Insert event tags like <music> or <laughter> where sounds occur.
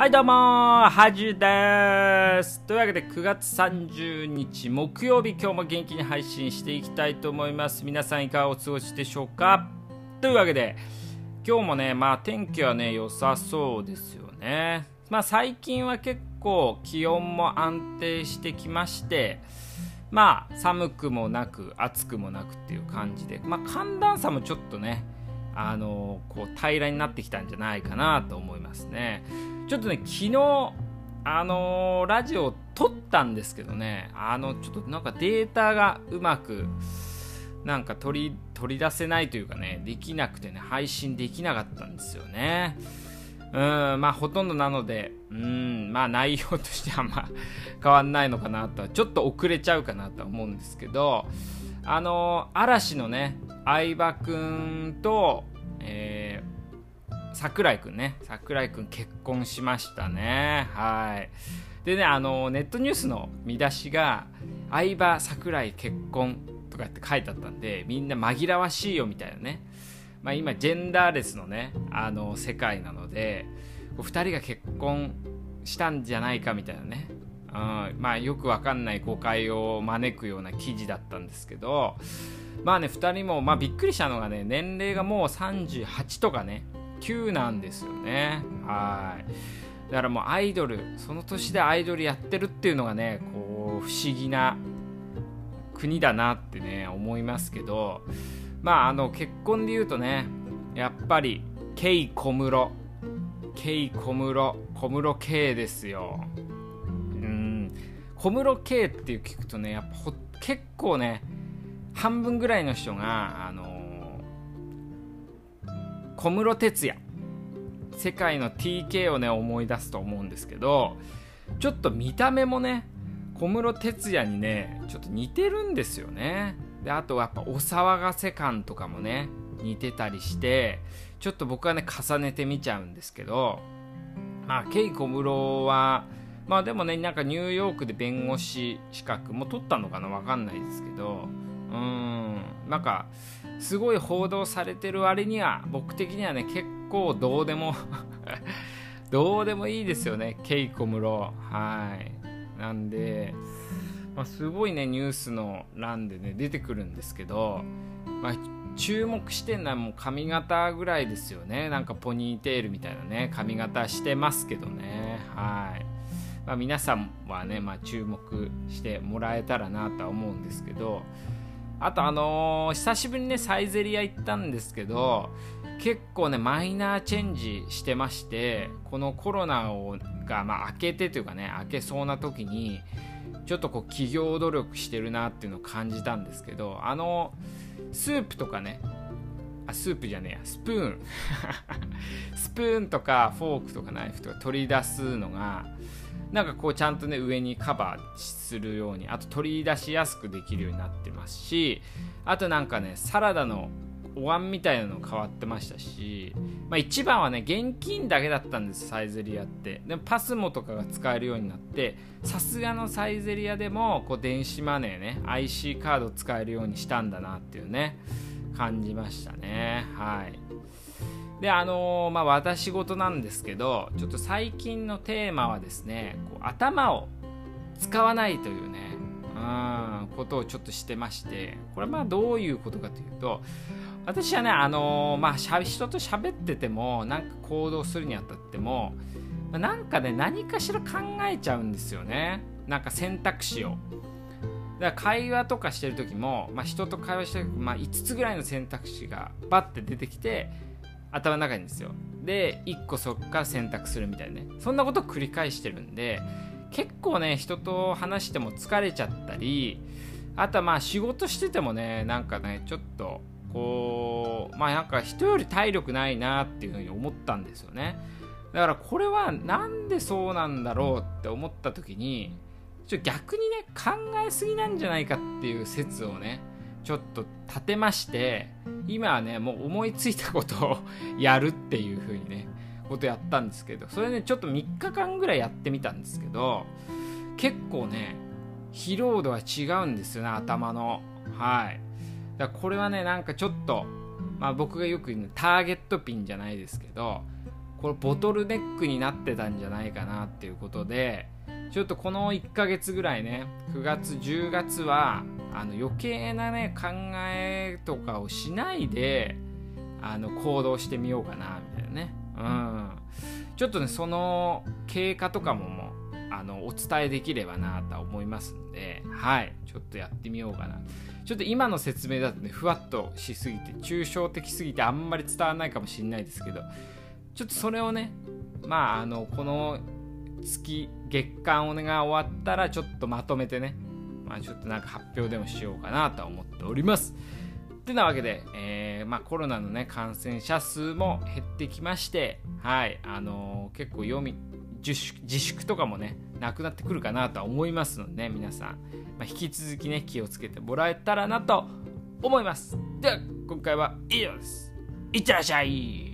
はいどうもはじです。というわけで9月30日木曜日今日も元気に配信していきたいと思います。皆さんいかがお過ごしでしょうか？というわけで今日もねまあ天気はね良さそうですよね。まあ最近は結構気温も安定してきましてまあ寒くもなく暑くもなくっていう感じでまあ寒暖差もちょっとねあのこう平らになってきたんじゃないかなと思います。ね。ちょっとね昨日あのー、ラジオを撮ったんですけどねあのちょっとなんかデータがうまくなんか取り取り出せないというかねできなくてね配信できなかったんですよね。うんまあほとんどなのでうんまあ内容としてはま変わんないのかなとはちょっと遅れちゃうかなとは思うんですけどあのー、嵐のね相葉くんと、え、桜井くんね。桜井くん結婚しましたね。はい。でねあのネットニュースの見出しが「相葉桜井結婚」とかって書いてあったんでみんな紛らわしいよみたいなね。まあ、今ジェンダーレスのねあの世界なので2人が結婚したんじゃないかみたいなね、うん、まあよくわかんない誤解を招くような記事だったんですけどまあね、2人も、まあ、びっくりしたのがね、年齢がもう38とかね、9なんですよね。はい。だからもうアイドル、その年でアイドルやってるっていうのがね、こう、不思議な国だなってね、思いますけど、まあ、あの、結婚で言うとね、やっぱり、ケイ小室、ケイ小室、小室圭ですよ。うん、小室圭っていう聞くとね、やっぱ結構ね、半分ぐらいの人が、あの、小室哲哉。世界の TK をね思い出すと思うんですけどちょっと見た目もね小室哲哉にねちょっと似てるんですよね。であとはやっぱお騒がせ感とかもね似てたりしてちょっと僕はね重ねてみちゃうんですけどまあケイ小室はまあでもねなんかニューヨークで弁護士資格も取ったのかなわかんないですけどうん。なんかすごい報道されてる割には僕的にはね結構どうでも <laughs> どうでもいいですよねケイコムロ。はい。なんで、まあ、すごいねニュースの欄でね出てくるんですけど、まあ、注目してんのはもう髪型ぐらいですよね。なんかポニーテールみたいなね髪型してますけどね。はい。まあ、皆さんはね、まあ、注目してもらえたらなとは思うんですけどあとあのー、久しぶりにねサイゼリア行ったんですけど結構ねマイナーチェンジしてましてこのコロナをが、まあ、明けてというかね明けそうな時にちょっとこう企業努力してるなっていうのを感じたんですけどあのスープとかねあスープじゃねえやスプーン。<laughs> スプーンとかフォークとかナイフとか取り出すのがなんかこうちゃんとね上にカバーするようにあと取り出しやすくできるようになってますしあとなんかねサラダのお椀みたいなの変わってましたし、まあ、一番はね現金だけだったんですサイゼリアって。でもパスモとかが使えるようになってさすがのサイゼリアでもこう電子マネーね IC カード使えるようにしたんだなっていうね感じましたね。はい。であのー、まあ私事なんですけどちょっと最近のテーマはですねこう頭を使わないというねうんことをちょっとしてましてこれはまあどういうことかというと私はねあのー、まあ人と喋っててもなんか行動するにあたっても、なんかね何かしら考えちゃうんですよね。なんか選択肢を。だから会話とかしてる時も、まあ、人と会話してる時、まあ、5つぐらいの選択肢がバッて出てきて頭の中にですよ。で1個そっから選択するみたいなね。そんなことを繰り返してるんで結構ね人と話しても疲れちゃったりあとはまあ仕事しててもねなんかねちょっとこうまあなんか人より体力ないなっていうふうに思ったんですよね。だからこれはなんでそうなんだろうって思った時にちょ逆にね考えすぎなんじゃないかっていう説をねちょっと立てまして今はねもう思いついたことをやるっていう風にねことやったんですけどそれねちょっと3日間ぐらいやってみたんですけど結構ね疲労度は違うんですよね頭の。はい。だからこれはねなんかちょっとまあ僕がよく言うターゲットピンじゃないですけどこれボトルネックになってたんじゃないかなっていうことでちょっとこの1ヶ月ぐらいね9月10月はあの余計なね考えとかをしないであの行動してみようかなみたいなね。うん。ちょっとねその経過とかももあのお伝えできればなと思いますんではい。ちょっとやってみようかな。ちょっと今の説明だとねふわっとしすぎて抽象的すぎてあんまり伝わらないかもしれないですけどちょっとそれをねまああのこの月月間お願い終わったらちょっとまとめてねまあちょっとなんか発表でもしようかなと思っております。てなわけで、えー、まあ、コロナのね感染者数も減ってきましてはいあのー、結構読み自粛自粛とかもねなくなってくるかなとは思いますので、ね、皆さん、まあ、引き続きね気をつけてもらえたらなと思います。では今回は以上です。いってらっしゃい。